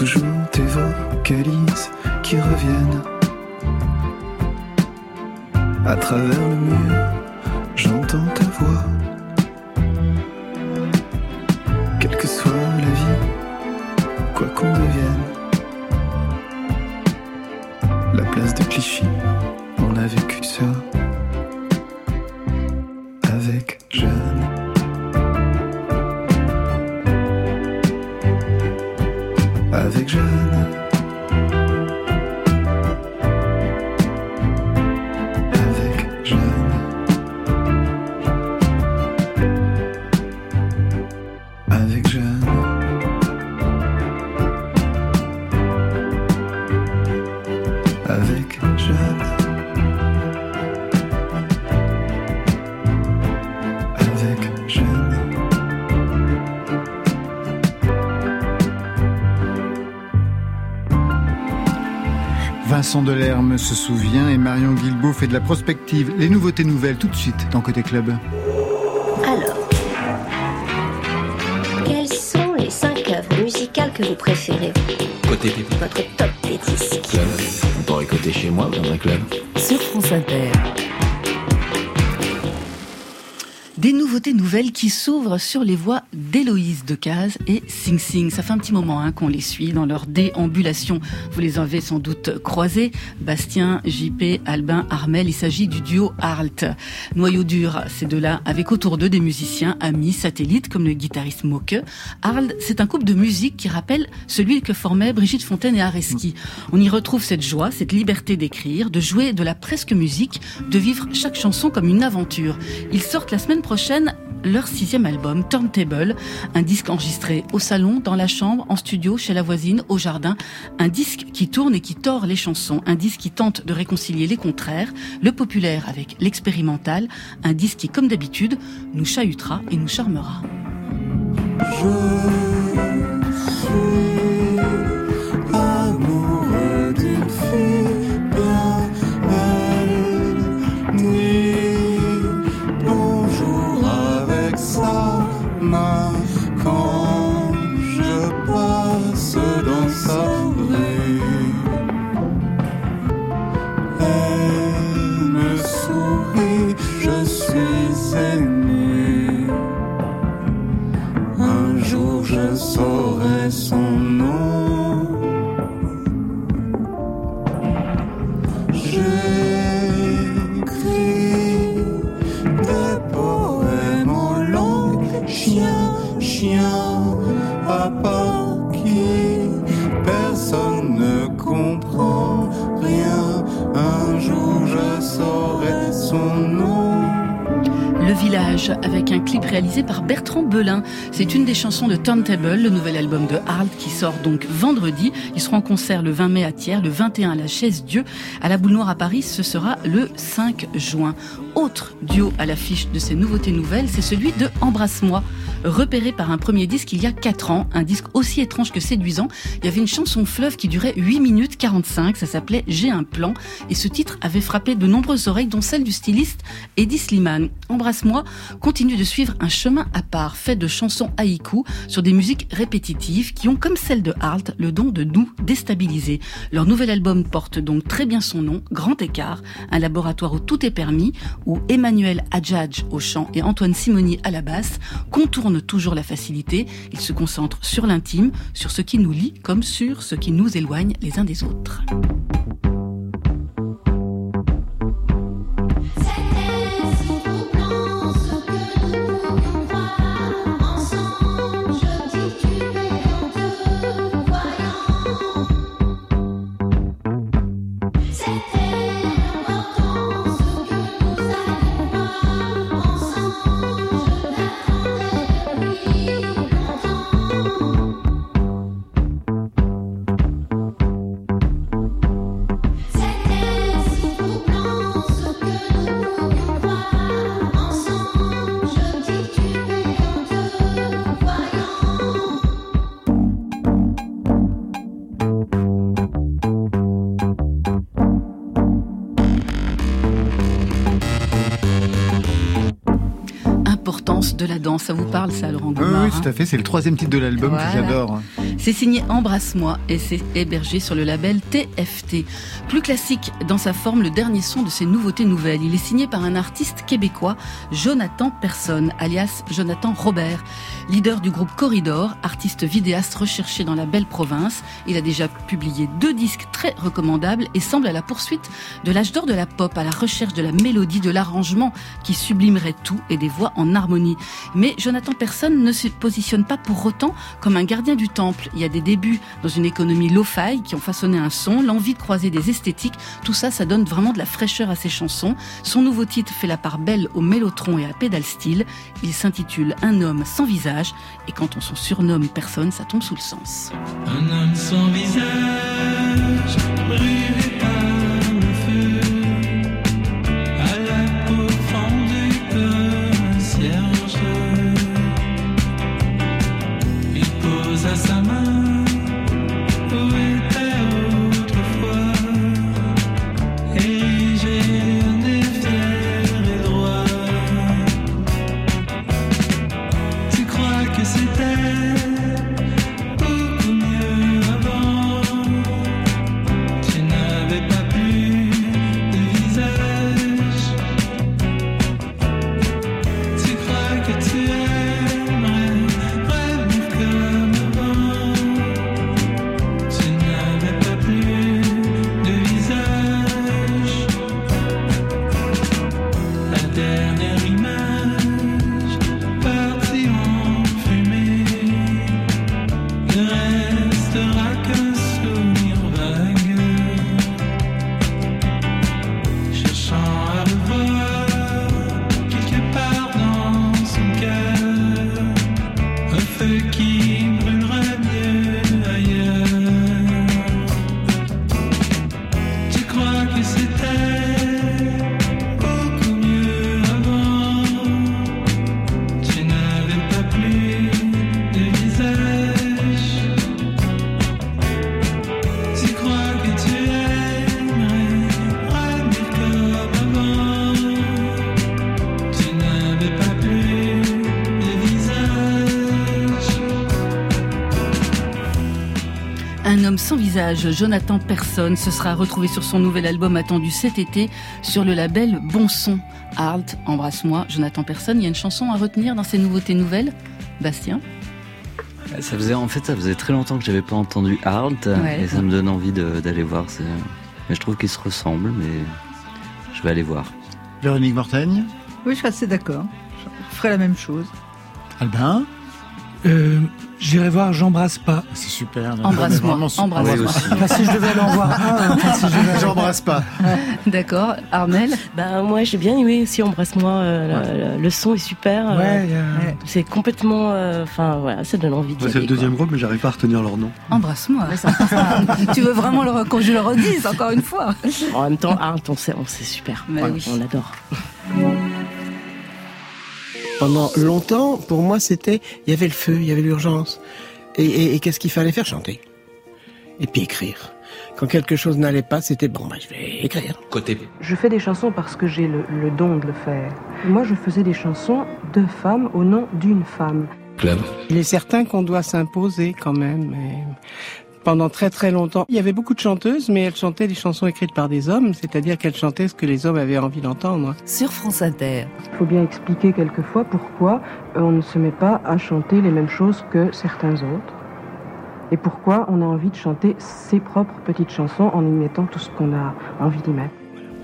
toujours tes vocalises qui reviennent. À travers le mur, Vincent Delerme se souvient et Marion Guilbault fait de la prospective. Les nouveautés nouvelles tout de suite dans Côté Club. Alors, quelles sont les cinq œuvres musicales que vous préférez Côté Votre top des disques club. On pourrait côté chez moi dans un club. Sur France Inter. Des nouveautés nouvelles qui s'ouvrent sur les voies d'Héloïse Decazes et Sing Sing. Ça fait un petit moment hein, qu'on les suit dans leur déambulation. Vous les avez sans doute croisés. Bastien, JP, Albin, Armel. Il s'agit du duo Arlt. Noyau dur, ces deux-là, avec autour d'eux des musiciens, amis, satellites, comme le guitariste Moke. Arlt, c'est un couple de musique qui rappelle celui que formaient Brigitte Fontaine et Areski. On y retrouve cette joie, cette liberté d'écrire, de jouer de la presque musique, de vivre chaque chanson comme une aventure. Ils sortent la semaine prochaine leur sixième album, Turntable, un disque enregistré au salon, dans la chambre, en studio, chez la voisine, au jardin, un disque qui tourne et qui tord les chansons, un disque qui tente de réconcilier les contraires, le populaire avec l'expérimental, un disque qui, comme d'habitude, nous chahutera et nous charmera. Avec un clip réalisé par Bertrand Belin. C'est une des chansons de Turntable, le nouvel album de Harald qui sort donc vendredi. Ils seront en concert le 20 mai à Thiers, le 21 à la Chaise Dieu. À la Boule Noire à Paris, ce sera le 5 juin. Autre duo à l'affiche de ces nouveautés nouvelles, c'est celui de Embrasse-moi. Repéré par un premier disque il y a 4 ans, un disque aussi étrange que séduisant. Il y avait une chanson fleuve qui durait 8 minutes 45, ça s'appelait J'ai un plan, et ce titre avait frappé de nombreuses oreilles, dont celle du styliste Eddie Sliman. Embrasse-moi continue de suivre un chemin à part, fait de chansons haïku sur des musiques répétitives qui ont, comme celle de Halt, le don de nous déstabiliser. Leur nouvel album porte donc très bien son nom, Grand Écart, un laboratoire où tout est permis, où Emmanuel Adjadj au chant et Antoine Simoni à la basse contournent toujours la facilité. Ils se concentrent sur l'intime, sur ce qui nous lie comme sur ce qui nous éloigne les uns des autres. Tout à fait. C'est le troisième titre de l'album que j'adore. C'est signé Embrasse-moi et c'est hébergé sur le label TFT. Plus classique dans sa forme, le dernier son de ses nouveautés nouvelles. Il est signé par un artiste québécois, Jonathan Personne, alias Jonathan Robert, leader du groupe Corridor, artiste vidéaste recherché dans la belle province. Il a déjà publié deux disques très recommandables et semble à la poursuite de l'âge d'or de la pop, à la recherche de la mélodie, de l'arrangement qui sublimerait tout et des voix en harmonie. Mais Jonathan Personne ne se positionne pas pour autant comme un gardien du temple. Il y a des débuts dans une économie lo-fi qui ont façonné un son, l'envie de croiser des esthétiques. Tout ça, ça donne vraiment de la fraîcheur à ses chansons. Son nouveau titre fait la part belle au mélotron et à pédale style. Il s'intitule Un homme sans visage. Et quand on s'en surnomme personne, ça tombe sous le sens. Un homme sans visage, Jonathan Personne, se sera retrouvé sur son nouvel album attendu cet été sur le label Bon Son. Halt, embrasse-moi, Jonathan Personne. Il y a une chanson à retenir dans ces nouveautés nouvelles? Bastien? Ça faisait, en fait, ça faisait très longtemps que j'avais pas entendu Halt et ça me donne envie d'aller voir. Mais je trouve qu'ils se ressemblent, mais je vais aller voir. Véronique Mortaigne Oui, je suis assez d'accord. Je ferai la même chose. Albin? Euh, J'irai voir J'embrasse pas. C'est super. Embrasse-moi. Embrasse-moi. si je devais aller en voir un, J'embrasse pas. D'accord. Armel? Ben moi j'ai bien aimé aussi Embrasse-moi. Euh, le, son est super. Euh, ouais, C'est complètement. Enfin voilà, ça donne envie de. c'est le deuxième groupe, mais j'arrive pas à retenir leur nom. Embrasse-moi. tu veux vraiment le, que je le redise encore une fois? En même temps, ah, on c'est super. Mais oui. On adore. Pendant longtemps, pour moi, c'était, il y avait le feu, il y avait l'urgence. Et, qu'est-ce qu'il fallait faire? Chanter. Et puis écrire. Quand quelque chose n'allait pas, c'était bon, bah, je vais écrire. Côté. Je fais des chansons parce que j'ai le, le don de le faire. Moi, je faisais des chansons de femmes au nom d'une femme. Club. Il est certain qu'on doit s'imposer quand même pendant très très longtemps. Il y avait beaucoup de chanteuses, mais elles chantaient des chansons écrites par des hommes, c'est-à-dire qu'elles chantaient ce que les hommes avaient envie d'entendre. Sur France Inter. Il faut bien expliquer quelquefois pourquoi on ne se met pas à chanter les mêmes choses que certains autres. Et pourquoi on a envie de chanter ses propres petites chansons en y mettant tout ce qu'on a envie d'y mettre.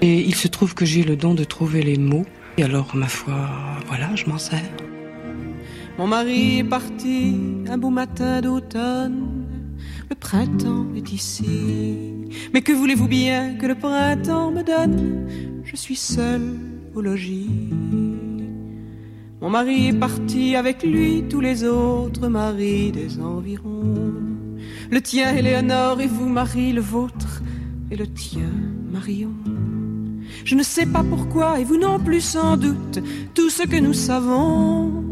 Et il se trouve que j'ai le don de trouver les mots. Et alors, ma foi, voilà, je m'en sers. Mon mari est parti un beau matin d'automne le printemps est ici. Mais que voulez-vous bien que le printemps me donne? Je suis seule au logis. Mon mari est parti avec lui tous les autres maris des environs. Le tien, Éléonore, et vous, Marie, le vôtre, et le tien, Marion. Je ne sais pas pourquoi, et vous non plus sans doute, tout ce que nous savons,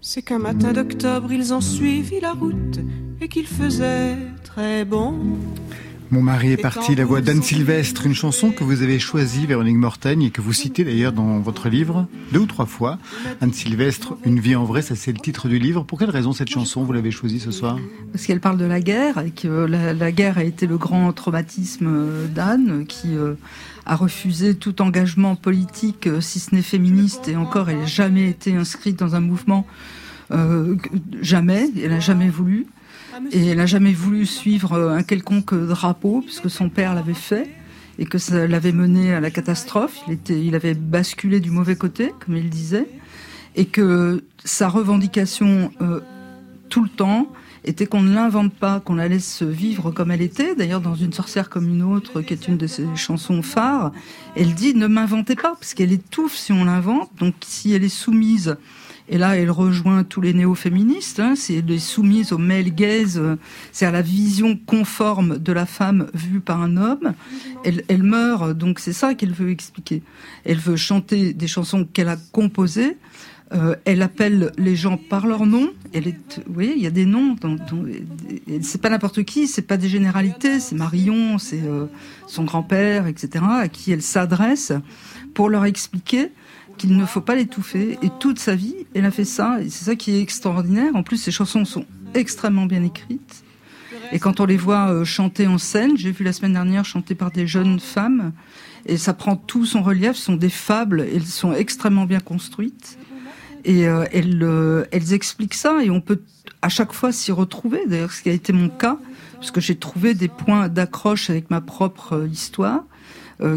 c'est qu'un matin d'octobre, ils ont suivi la route et qu'il faisait très bon. Mon mari est parti, la voix d'Anne Sylvestre, une chanson que vous avez choisie, Véronique Mortagne, et que vous citez d'ailleurs dans votre livre, deux ou trois fois. Anne Sylvestre, Une vie en vrai, ça c'est le titre du livre. Pour quelle raison cette chanson, vous l'avez choisie ce soir? Parce qu'elle parle de la guerre, et que la, guerre a été le grand traumatisme d'Anne, qui euh, a refusé tout engagement politique, euh, si ce n'est féministe, et encore, elle n'a jamais été inscrite dans un mouvement, euh, jamais, elle n'a jamais voulu. Et elle n'a jamais voulu suivre euh, un quelconque drapeau, puisque son père l'avait fait, et que ça l'avait mené à la catastrophe. Il, était, il avait basculé du mauvais côté, comme il disait, et que sa revendication euh, tout le temps était qu'on ne l'invente pas, qu'on la laisse vivre comme elle était. D'ailleurs, dans Une sorcière comme une autre, qui est une de ses chansons phares, elle dit ne m'inventez pas, parce qu'elle étouffe si on l'invente. Donc, si elle est soumise et là, elle rejoint tous les néo-féministes. Hein, c'est les soumises au male gaze, c'est à la vision conforme de la femme vue par un homme. Elle, meurt, donc c'est ça qu'elle veut expliquer. Elle veut chanter des chansons qu'elle a composées. Euh, elle appelle les gens par leur nom. Elle est, il y a des noms. c'est pas n'importe qui, c'est pas des généralités. C'est Marion, c'est euh, son grand-père, etc. À qui elle s'adresse pour leur expliquer qu'il ne faut pas l'étouffer. Et toute sa vie, elle a fait ça. Et c'est ça qui est extraordinaire. En plus, ses chansons sont extrêmement bien écrites. Et quand on les voit euh, chanter en scène, j'ai vu la semaine dernière chanter par des jeunes femmes, et ça prend tout son relief. Ce sont des fables, elles sont extrêmement bien construites. Et euh, euh, elles expliquent ça, et on peut à chaque fois s'y retrouver. D'ailleurs, ce qui a été mon cas, parce que j'ai trouvé des points d'accroche avec ma propre histoire,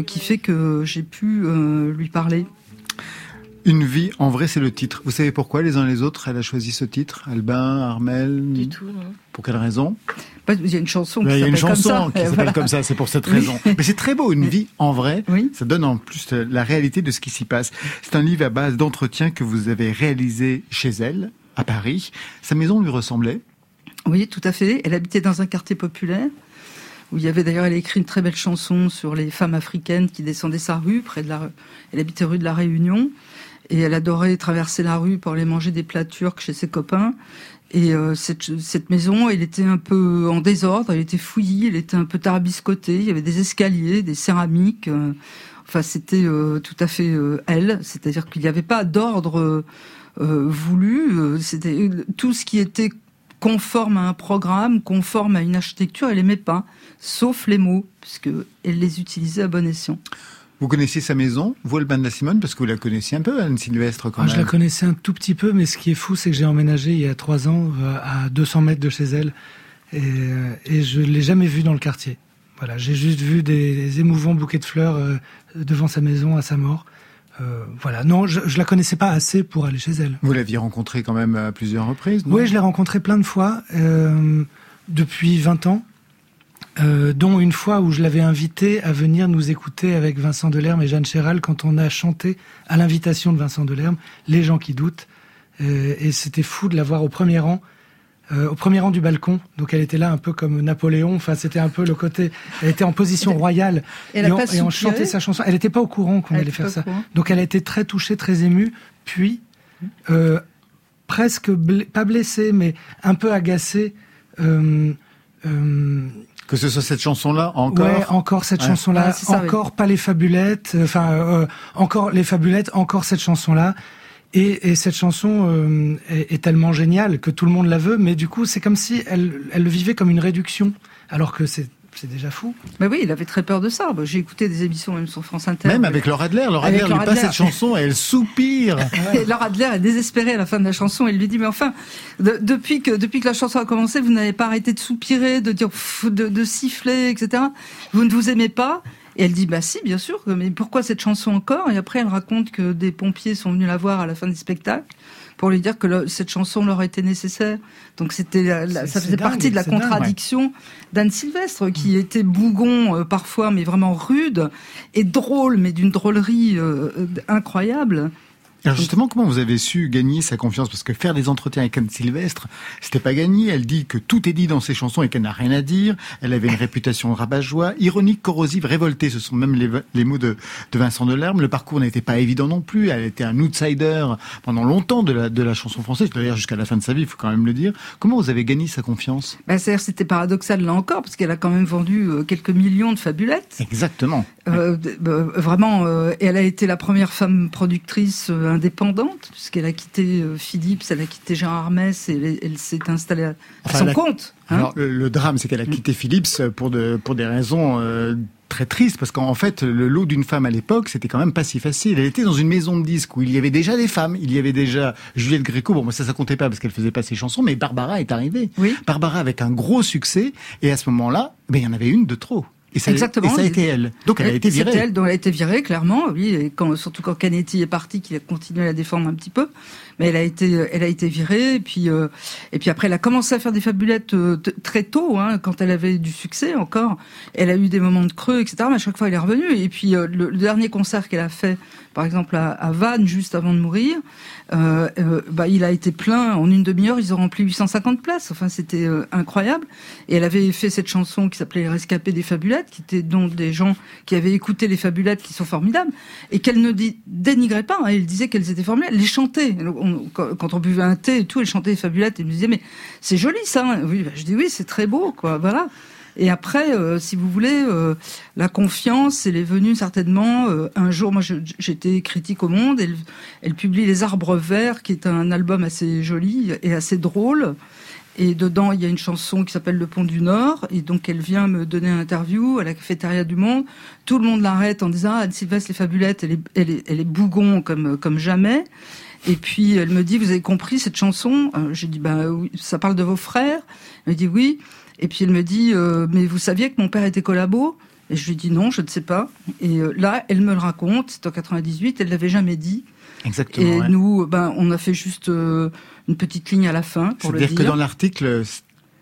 qui fait que j'ai pu lui parler. Une vie, en vrai, c'est le titre. Vous savez pourquoi les uns les autres, elle a choisi ce titre? Albin, Armel Du tout, non. Pour quelle raison? Il y a une chanson qui s'appelle comme ça. qui s'appelle comme ça, c'est pour cette raison. Mais c'est très beau, une vie en vrai. Ça donne en plus la réalité de ce qui s'y passe. C'est un livre à base d'entretien que vous avez réalisé chez elle, à Paris. Sa maison lui ressemblait Oui, tout à fait. Elle habitait dans un quartier populaire où il y avait d'ailleurs, elle a écrit une très belle chanson sur les femmes africaines qui descendaient sa rue, près de la, elle habitait rue de la Réunion. Et elle adorait traverser la rue pour aller manger des plats turcs chez ses copains. Et euh, cette, maison, elle était un peu en désordre, elle était fouillie, elle était un peu tarbiscotée. Il y avait des escaliers, des céramiques. Euh, enfin, c'était euh, tout à fait elle. C'est-à-dire qu'il n'y avait pas d'ordre voulu. C'était tout ce qui était conforme à un programme, conforme à une architecture, elle aimait pas, sauf les mots, puisque elle les utilisait à bon escient. Vous connaissiez sa maison, vous, la Simone, parce que vous la connaissiez un peu, Anne Sylvestre, quand ah, Je la connaissais un tout petit peu, mais ce qui est fou, c'est que j'ai emménagé il y a trois ans euh, à 200 mètres de chez elle, et, euh, et je l'ai jamais vue dans le quartier. Voilà, j'ai juste vu des, émouvants bouquets de fleurs euh, devant sa maison à sa mort. voilà, non, je, je la connaissais pas assez pour aller chez elle. Vous l'aviez rencontrée quand même à plusieurs reprises, Oui, je l'ai rencontrée plein de fois, depuis 20 ans. Euh, dont une fois où je l'avais invité à venir nous écouter avec Vincent Delerme et Jeanne Chéral quand on a chanté à l'invitation de Vincent Delerme Les gens qui doutent. Euh, et c'était fou de la voir au premier rang, euh, au premier rang du balcon. Donc elle était là un peu comme Napoléon. Enfin, c'était un peu le côté. Elle était en position royale et, on, chantait sa chanson. Elle n'était pas au courant qu'on allait faire ça. Donc elle a été très touchée, très émue. Puis euh, presque pas blessé, mais un peu agacé. Euh, euh, que ce soit cette chanson-là encore. Ouais, encore cette chanson-là, encore pas les fabulettes, enfin encore les fabulettes, encore cette chanson-là. Et, et, cette chanson est, est, tellement géniale que tout le monde la veut, mais du coup c'est comme si elle, elle le vivait comme une réduction, alors que c'est c'est déjà fou. Mais oui, il avait très peur de ça. J'ai écouté des émissions même sur France Inter. Même avec Laura Adler. Laura Adler lui passe cette chanson et elle soupire. et Laura Adler est désespérée à la fin de la chanson. Elle lui dit, mais enfin, depuis, que, depuis que la chanson a commencé, vous n'avez pas arrêté de soupirer, de dire, de, de siffler, etc. Vous ne vous aimez pas. Et elle dit bah si bien sûr mais pourquoi cette chanson encore? Et après elle raconte que des pompiers sont venus la voir à la fin du spectacle pour lui dire que cette chanson leur était nécessaire. Donc c'était, ça faisait partie de la contradiction d'Anne Sylvestre, qui était bougon euh, parfois, mais vraiment rude et drôle, mais d'une drôlerie euh, euh, incroyable. Alors justement, comment vous avez su gagner sa confiance? Parce que faire des entretiens avec Anne Sylvestre, c'était pas gagné. Elle dit que tout est dit dans ses chansons et qu'elle n'a rien à dire. Elle avait une réputation rabat-joie, ironique, corrosive, révoltée. Ce sont même les, mots de, Vincent Delerme. Le parcours n'était pas évident non plus. Elle était un outsider pendant longtemps de la, de la chanson française, d'ailleurs jusqu'à la fin de sa vie, il faut quand même le dire. Comment vous avez gagné sa confiance? Ben, C'était paradoxal là encore, parce qu'elle a quand même vendu euh, quelques millions de fabulettes. Exactement. Euh, euh, vraiment, elle a été la première femme productrice indépendante, puisqu'elle a quitté euh, Philips, elle a quitté Jean Armès et elle, s'est installée à, son compte. Hein. Alors, le, drame, c'est qu'elle a quitté Philips pour, de, pour des raisons euh, très tristes, parce qu'en fait, le lot d'une femme à l'époque, c'était quand même pas si facile. Elle était dans une maison de disques où il y avait déjà des femmes. Il y avait déjà Juliette Gréco. Bon, moi, ça, ça comptait pas parce qu'elle faisait pas ses chansons, mais Barbara est arrivée. Oui. Barbara avec un gros succès. Et à ce moment-là, ben, il y en avait une de trop. Et ça, Exactement. Et ça a été elle. Donc elle a été virée. C'est elle dont elle a été virée, clairement. Oui, et quand, surtout quand Canetti est parti, qu'il a continué à la défendre un petit peu. Elle a été, elle a été virée. Et puis, euh, et puis après, elle a commencé à faire des fabulettes euh, très tôt, hein, quand elle avait du succès encore. Elle a eu des moments de creux, etc. Mais à chaque fois, elle est revenue. Et puis euh, le, dernier concert qu'elle a fait, par exemple à, Vannes, juste avant de mourir, euh, euh, bah, il a été plein en une demi-heure. Ils ont rempli 850 places. Enfin, c'était euh, incroyable. Et elle avait fait cette chanson qui s'appelait Rescapé des Fabulettes, qui était donc des gens qui avaient écouté les Fabulettes, qui sont formidables, et qu'elle ne dénigrait pas. Hein. Elle disait qu'elles étaient formidables. Les chantait. Quand on buvait un thé et tout, elle chantait les Fabulettes. Et me disait mais c'est joli ça. Hein. Oui, bah, je dis oui, c'est très beau, quoi. Voilà. Et après, euh, si vous voulez, euh, la confiance, elle est venue certainement euh, un jour. Moi, j'étais critique au Monde. Elle, publie Les Arbres Verts, qui est un album assez joli et assez drôle. Et dedans, il y a une chanson qui s'appelle Le Pont du Nord. Et donc, elle vient me donner une interview à la cafétéria du Monde. Tout le monde l'arrête en disant Ah, Sylvestre les Fabulettes, elle est, bougon comme jamais. Et puis, elle me dit Vous avez compris cette chanson J'ai dit Bah oui, ça parle de vos frères. Elle me dit Oui. Et puis elle me dit, euh, mais vous saviez que mon père était collabo? Et je lui dis non, je ne sais pas. Et euh, là, elle me le raconte, c'est en 98, elle l'avait jamais dit. Exactement. Et nous, ben, on a fait juste euh, une petite ligne à la fin pour le dire. C'est-à-dire que dans l'article,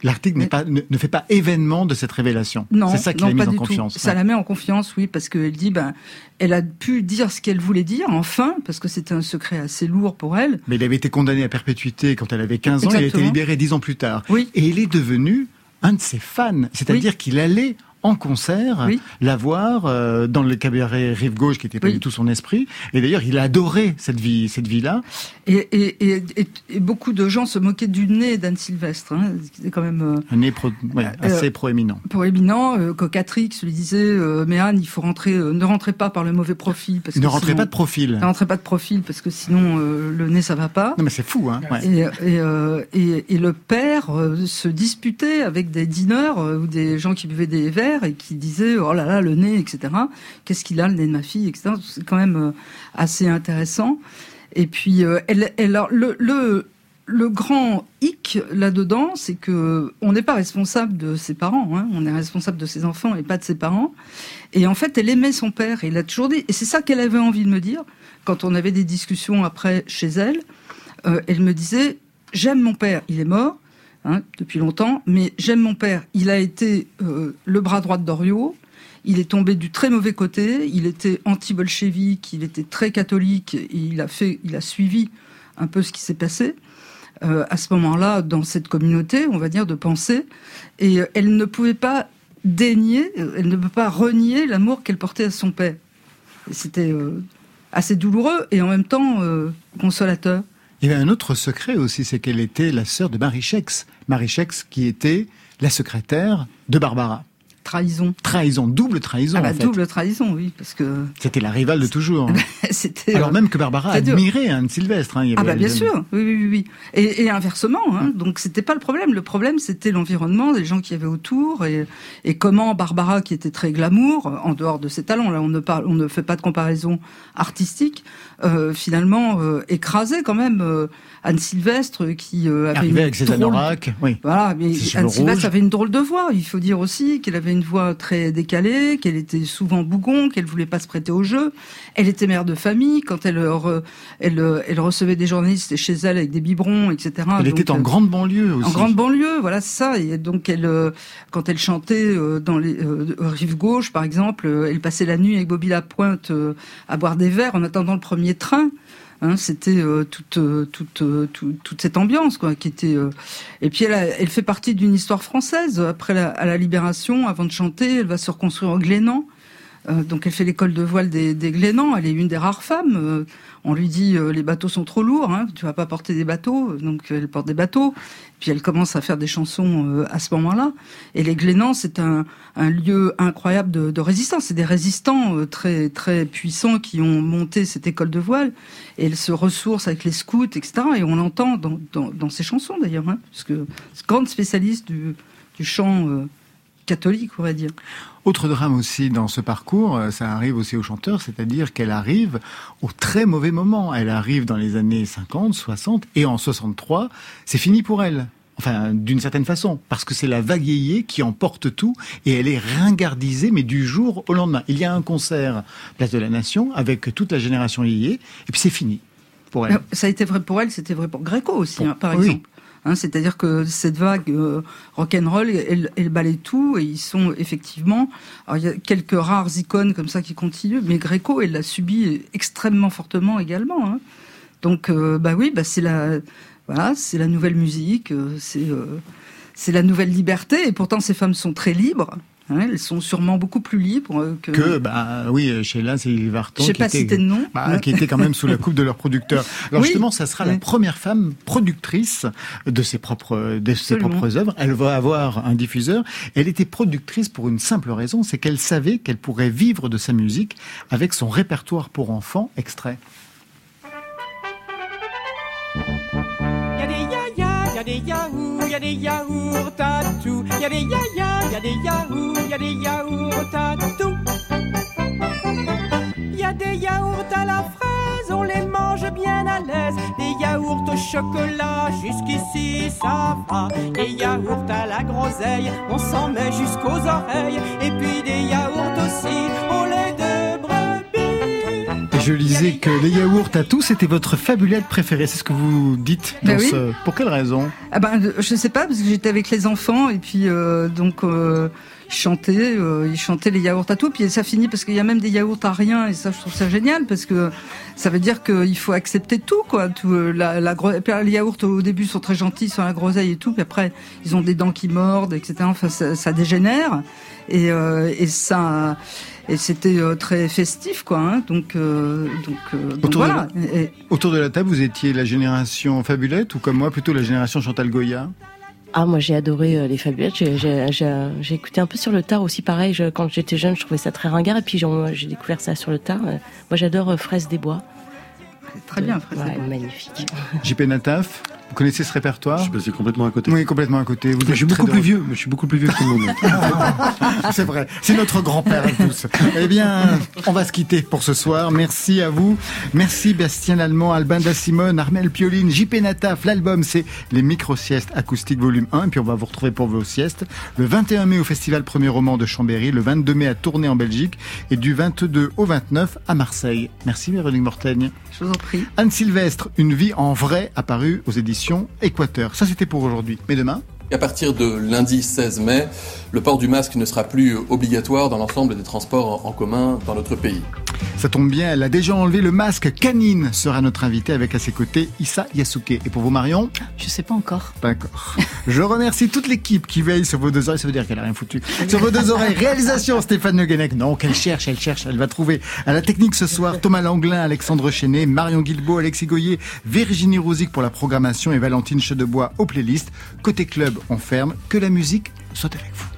L'article ne, fait pas événement de cette révélation. Non, c'est ça qui l'a mise en confiance. Ça la met en confiance, oui, parce qu'elle dit, ben, elle a pu dire ce qu'elle voulait dire, enfin, parce que c'était un secret assez lourd pour elle. Mais il avait été condamné à perpétuité quand elle avait 15 ans, et elle a été libérée 10 ans plus tard. Oui. Et il est devenu un de ses fans. C'est-à-dire qu'il allait en concert, la voir euh, dans le cabaret Rive Gauche, qui n'était pas du tout son esprit. Et d'ailleurs, il adorait cette vie, cette vie-là. Et, et, et, et, beaucoup de gens se moquaient du nez d'Anne Sylvestre. Hein, C'était quand même euh, un nez ouais, euh, assez proéminent. Proéminent. Cocatrix lui disait "Mais Anne, il faut rentrer. ne rentrez pas par le mauvais profil, parce ne que rentrez pas de profil. Ne rentrez pas de profil, parce que sinon le nez ça va pas." Non, mais c'est fou, hein. Ouais. Et, le père se disputait avec des dîneurs ou des gens qui buvaient des verres et qui disait oh là là le nez etc qu'est-ce qu'il a le nez de ma fille etc c'est quand même euh, assez intéressant et puis euh, le, le le grand hic là-dedans, c'est que on n'est pas responsable de ses parents, hein. on est responsable de ses enfants et pas de ses parents. Et en fait, elle aimait son père, et il toujours dit, et c'est ça qu'elle avait envie de me dire quand on avait des discussions après chez elle. Euh, elle me disait, j'aime mon père, il est mort, Hein, depuis longtemps, mais j'aime mon père. Il a été euh, le bras droit de Doriot. Il est tombé du très mauvais côté. Il était anti-bolchevique. Il était très catholique. Il a fait, il a suivi un peu ce qui s'est passé euh, à ce moment-là dans cette communauté, on va dire, de pensée. Et euh, elle ne pouvait pas dénier, elle ne peut pas renier l'amour qu'elle portait à son père. C'était assez douloureux et en même temps consolateur. Il y avait un autre secret aussi, c'est qu'elle était la sœur de Marie Schex. Marie Schex qui était la secrétaire de Barbara. Trahison. Trahison, double trahison. Ah bah, en fait. double trahison, oui, parce que C'était la rivale de toujours. c'était. Alors euh, même que Barbara admirait Anne Sylvestre. hein, il y Ah bah bien sûr, oui, oui, oui. Et, et inversement, hein. donc c'était pas le problème. Le problème c'était l'environnement, les gens qui y avaient autour et, et comment Barbara, qui était très glamour, en dehors de ses talents, là on ne parle, on ne fait pas de comparaison artistique, euh, finalement euh, écrasait quand même euh, Anne Sylvestre qui euh, avait Arrivait une avec ses drôle- oui. Voilà, mais Anne Sylvestre avait une drôle de voix. Il faut dire aussi qu'elle avait une voix très décalée, qu'elle était souvent bougon, qu'elle voulait pas se prêter au jeu. Elle était mère de famille. Quand elle, re- elle, elle recevait des journalistes chez elle avec des biberons, etc. Elle Donc, était en euh, grande banlieue aussi. en grande banlieue, voilà, ça. Et donc, elle, euh, quand elle chantait euh, dans les euh, rive gauche, par exemple, euh, elle passait la nuit avec Bobby Lapointe euh, à boire des verres en attendant le premier train. Hein, c'était euh, toute, euh, toute, euh, tout- toute cette ambiance quoi, qui était. euh, Et puis elle, a- elle fait partie d'une histoire française. Après la, à la Libération, avant de chanter, elle va se reconstruire au Glénan. Euh, donc elle fait l'école de voile des, Glénans. Elle est une des rares femmes. Euh, on lui dit euh, les bateaux sont trop lourds, hein, tu vas pas porter des bateaux. Donc elle porte des bateaux. Puis elle commence à faire des chansons à ce moment-là. Et les Glénans, c'est un, lieu incroyable de, résistance. C'est des résistants très très puissants qui ont monté cette école de voile. Et elle se ressource avec les scouts, etc. Et on l'entend dans, ses chansons d'ailleurs, hein, parce que c'est une grande spécialiste du, du chant catholique, on va dire. Autre drame aussi dans ce parcours, euh, ça arrive aussi aux chanteurs, c'est-à-dire qu'elle arrive au très mauvais moment. Elle arrive dans les années 50, 60, et en 63, c'est fini pour elle. Enfin, d'une certaine façon, parce que c'est la vague yéyé qui emporte tout, et elle est ringardisée, mais du jour au lendemain. Il y a un concert, Place de la Nation, avec toute la génération yéyé, et puis c'est fini pour elle. Euh, Ça a été vrai pour elle, c'était vrai pour Gréco aussi, hein, par oui. exemple. Hein, C'est-à-dire que cette vague euh, rock'n'roll, elle, elle balaye tout et ils sont effectivement. Alors il y a quelques rares icônes comme ça qui continuent, mais Gréco, elle l'a subi extrêmement fortement également. hein. Donc euh, bah oui, bah c'est la voilà, c'est la nouvelle musique, euh, c'est euh, c'est la nouvelle liberté et pourtant ces femmes sont très libres. Hein, elles sont sûrement beaucoup plus libres euh, que. Que, bah oui, Sheila, c'est Varton. Je sais qui pas était- citer de nom. bah, Ouais. qui était quand même sous la coupe de leur producteur. Alors Oui. justement, ça sera la première femme productrice de ses propres, de ses Absolument. propres œuvres. Elle va avoir un diffuseur. Elle était productrice pour une simple raison, c'est qu'elle savait qu'elle pourrait vivre de sa musique avec son répertoire pour enfants extrait. Y a des ya-ya, y a des yaourts, y a des yaourts à tout. Y a des ya-ya, y a des yaourts, y a des yaourts à tout. Y a des yaourts à la fraise, on les mange bien à l'aise. Des yaourts au chocolat, jusqu'ici ça va. Des yaourts à la groseille, on s'en met jusqu'aux oreilles. Et puis des yaourts aussi de brebis. Et je lisais que les yaourts à tout, c'était votre fabulette préférée. C'est ce que vous dites. Ben dans oui. ce- Pour quelle raison? Ah ben, je sais pas parce que j'étais avec les enfants et puis euh, donc euh, ils chantaient, euh, ils chantaient les yaourts à tout. Puis ça finit parce qu'il y a même des yaourts à rien et ça je trouve ça génial parce que ça veut dire qu'il faut accepter tout quoi. Tout, euh, la, la les yaourts au début sont très gentils, sont à la groseille et tout. Puis après ils ont des dents qui mordent, etc. Enfin ça, ça dégénère et, euh, et ça et c'était euh, très festif quoi. Hein, donc euh, donc, euh, donc Autour de voilà. Et- Autour de la table, vous étiez la génération fabulette ou comme moi, plutôt la génération Chantal Goya? Ah, moi j'ai adoré euh, les fabulettes. J'ai- J'ai j'ai- j'ai écouté un peu sur le tard aussi, pareil. je- quand j'étais jeune, je trouvais ça très ringard. Et puis j'ai j'ai découvert ça sur le tard. Euh, Moi j'adore euh, Fraise des Bois. Très bien, Fraise Ouais, des Bois. Magnifique. JP Nataf, vous connaissez ce répertoire? Je suis passé complètement à côté. Oui, complètement à côté. Vous je suis beaucoup plus vieux. Je suis beaucoup plus vieux que tout le monde. c'est vrai, c'est notre grand-père à tous. eh bien, on va se quitter pour ce soir. Merci à vous. Merci Bastien Lallemand, Albin Da Simone, Armel Pioline, JP Nataf. L'album, c'est les micro-siestes acoustiques volume 1. Et puis on va vous retrouver pour vos siestes le 21 mai au Festival Premier Roman de Chambéry, le 22 mai à Tournai en Belgique et du 22 au 29 à Marseille. Merci Véronique Mortaigne. Je vous en prie. Anne Sylvestre, Une vie en vrai, apparue aux éditions Équateur. Ça, c'était pour aujourd'hui. Mais demain Et à partir de lundi 16 mai, le port du masque ne sera plus obligatoire dans l'ensemble des transports en commun dans notre pays. Ça tombe bien, elle a déjà enlevé le masque. Canine sera notre invité avec à ses côtés Issa Yasuke. Et pour vous, Marion? Je sais pas encore. Pas encore. Je remercie toute l'équipe qui veille sur vos deux oreilles. Ça veut dire qu'elle a rien foutu. Sur vos deux oreilles. Réalisation Stéphane Le Non, qu'elle cherche, elle cherche, elle va trouver. À la technique ce soir, Thomas Langlin, Alexandre Chenet, Marion Guilbeault, Alexis Goyer, Virginie Rosic pour la programmation et Valentine Chedebois aux playlists. Côté club, on ferme. Que la musique soit avec vous.